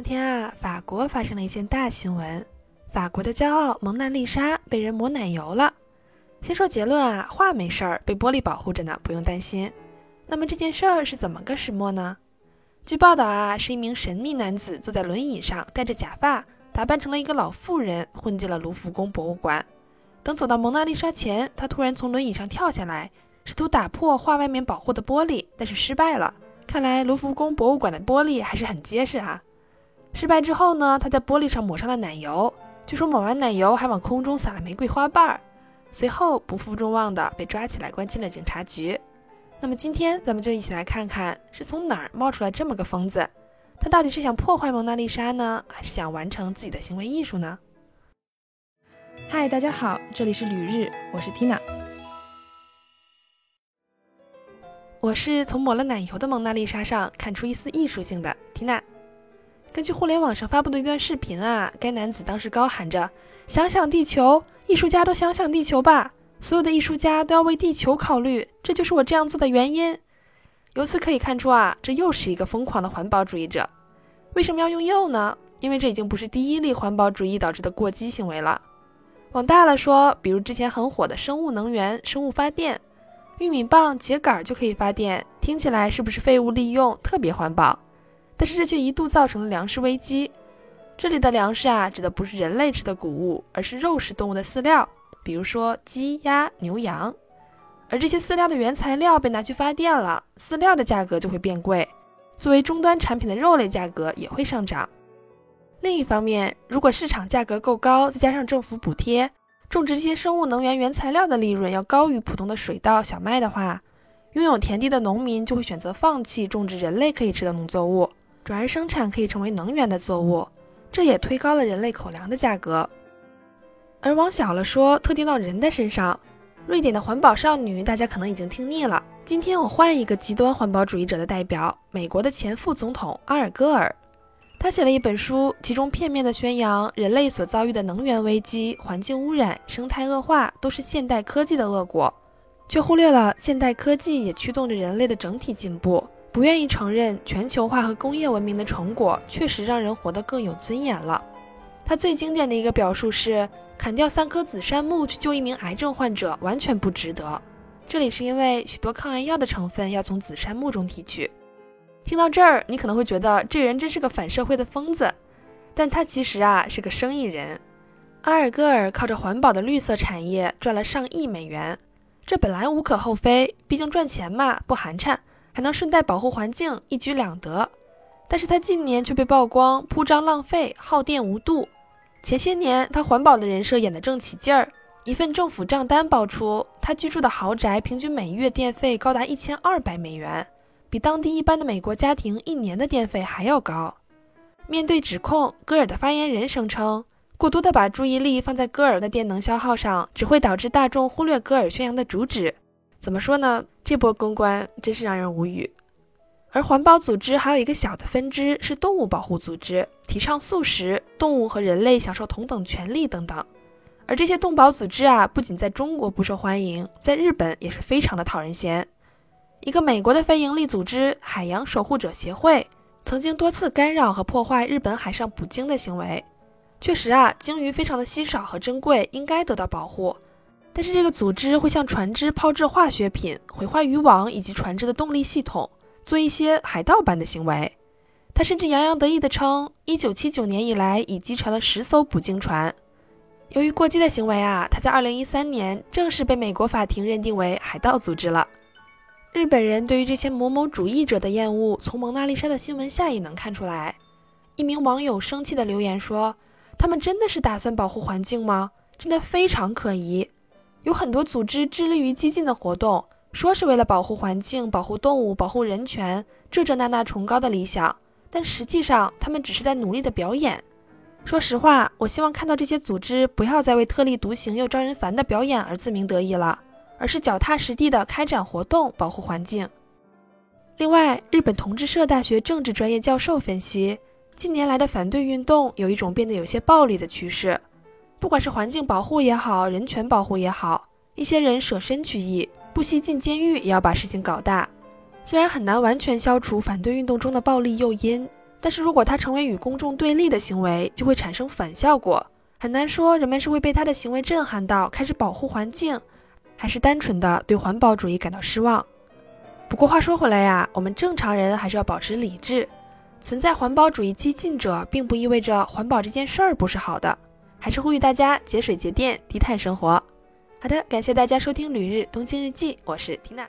两天啊，法国发生了一件大新闻，法国的骄傲蒙娜丽莎被人抹奶油了。先说结论啊，画没事儿，被玻璃保护着呢，不用担心。那么这件事儿是怎么个始末呢？据报道啊，是一名神秘男子坐在轮椅上，戴着假发，打扮成了一个老妇人，混进了卢浮宫博物馆。等走到蒙娜丽莎前，他突然从轮椅上跳下来，试图打破画外面保护的玻璃，但是失败了。看来卢浮宫博物馆的玻璃还是很结实啊。失败之后呢，他在玻璃上抹上了奶油，据说抹完奶油还往空中撒了玫瑰花瓣儿。随后不负众望的被抓起来关进了警察局。那么今天咱们就一起来看看是从哪儿冒出来这么个疯子，他到底是想破坏蒙娜丽莎呢，还是想完成自己的行为艺术呢？嗨，大家好，这里是旅日，我是 Tina。我是从抹了奶油的蒙娜丽莎上看出一丝艺术性的 Tina。根据互联网上发布的一段视频啊，该男子当时高喊着：“想想地球，艺术家都想想地球吧！所有的艺术家都要为地球考虑，这就是我这样做的原因。”由此可以看出啊，这又是一个疯狂的环保主义者。为什么要用“又”呢？因为这已经不是第一例环保主义导致的过激行为了。往大了说，比如之前很火的生物能源、生物发电，玉米棒、秸秆就可以发电，听起来是不是废物利用，特别环保？但是这却一度造成了粮食危机。这里的粮食啊，指的不是人类吃的谷物，而是肉食动物的饲料，比如说鸡、鸭、牛、羊。而这些饲料的原材料被拿去发电了，饲料的价格就会变贵，作为终端产品的肉类价格也会上涨。另一方面，如果市场价格够高，再加上政府补贴，种植这些生物能源原材料的利润要高于普通的水稻、小麦的话，拥有田地的农民就会选择放弃种植人类可以吃的农作物。转而生产可以成为能源的作物，这也推高了人类口粮的价格。而往小了说，特定到人的身上，瑞典的环保少女大家可能已经听腻了。今天我换一个极端环保主义者的代表，美国的前副总统阿尔戈尔。他写了一本书，其中片面的宣扬人类所遭遇的能源危机、环境污染、生态恶化都是现代科技的恶果，却忽略了现代科技也驱动着人类的整体进步。不愿意承认全球化和工业文明的成果确实让人活得更有尊严了。他最经典的一个表述是：砍掉三棵紫杉木去救一名癌症患者，完全不值得。这里是因为许多抗癌药的成分要从紫杉木中提取。听到这儿，你可能会觉得这人真是个反社会的疯子，但他其实啊是个生意人。阿尔戈尔靠着环保的绿色产业赚了上亿美元，这本来无可厚非，毕竟赚钱嘛，不寒碜。还能顺带保护环境，一举两得。但是他近年却被曝光铺张浪费、耗电无度。前些年他环保的人设演得正起劲儿，一份政府账单爆出，他居住的豪宅平均每月电费高达一千二百美元，比当地一般的美国家庭一年的电费还要高。面对指控，戈尔的发言人声称，过多的把注意力放在戈尔的电能消耗上，只会导致大众忽略戈尔宣扬的主旨。怎么说呢？这波公关真是让人无语。而环保组织还有一个小的分支是动物保护组织，提倡素食，动物和人类享受同等权利等等。而这些动保组织啊，不仅在中国不受欢迎，在日本也是非常的讨人嫌。一个美国的非营利组织——海洋守护者协会，曾经多次干扰和破坏日本海上捕鲸的行为。确实啊，鲸鱼非常的稀少和珍贵，应该得到保护。但是这个组织会向船只抛掷化学品，毁坏渔网以及船只的动力系统，做一些海盗般的行为。他甚至洋洋得意地称，1979年以来已击沉了十艘捕鲸船。由于过激的行为啊，他在2013年正式被美国法庭认定为海盗组织了。日本人对于这些某某主义者的厌恶，从蒙娜丽莎的新闻下也能看出来。一名网友生气地留言说：“他们真的是打算保护环境吗？真的非常可疑。”有很多组织致力于激进的活动，说是为了保护环境、保护动物、保护人权，这这那那崇高的理想，但实际上他们只是在努力的表演。说实话，我希望看到这些组织不要再为特立独行又招人烦的表演而自鸣得意了，而是脚踏实地的开展活动，保护环境。另外，日本同志社大学政治专业教授分析，近年来的反对运动有一种变得有些暴力的趋势。不管是环境保护也好，人权保护也好，一些人舍身取义，不惜进监狱也要把事情搞大。虽然很难完全消除反对运动中的暴力诱因，但是如果它成为与公众对立的行为，就会产生反效果。很难说人们是会被他的行为震撼到开始保护环境，还是单纯的对环保主义感到失望。不过话说回来呀，我们正常人还是要保持理智。存在环保主义激进者，并不意味着环保这件事儿不是好的。还是呼吁大家节水节电，低碳生活。好的，感谢大家收听《旅日东京日记》，我是缇娜。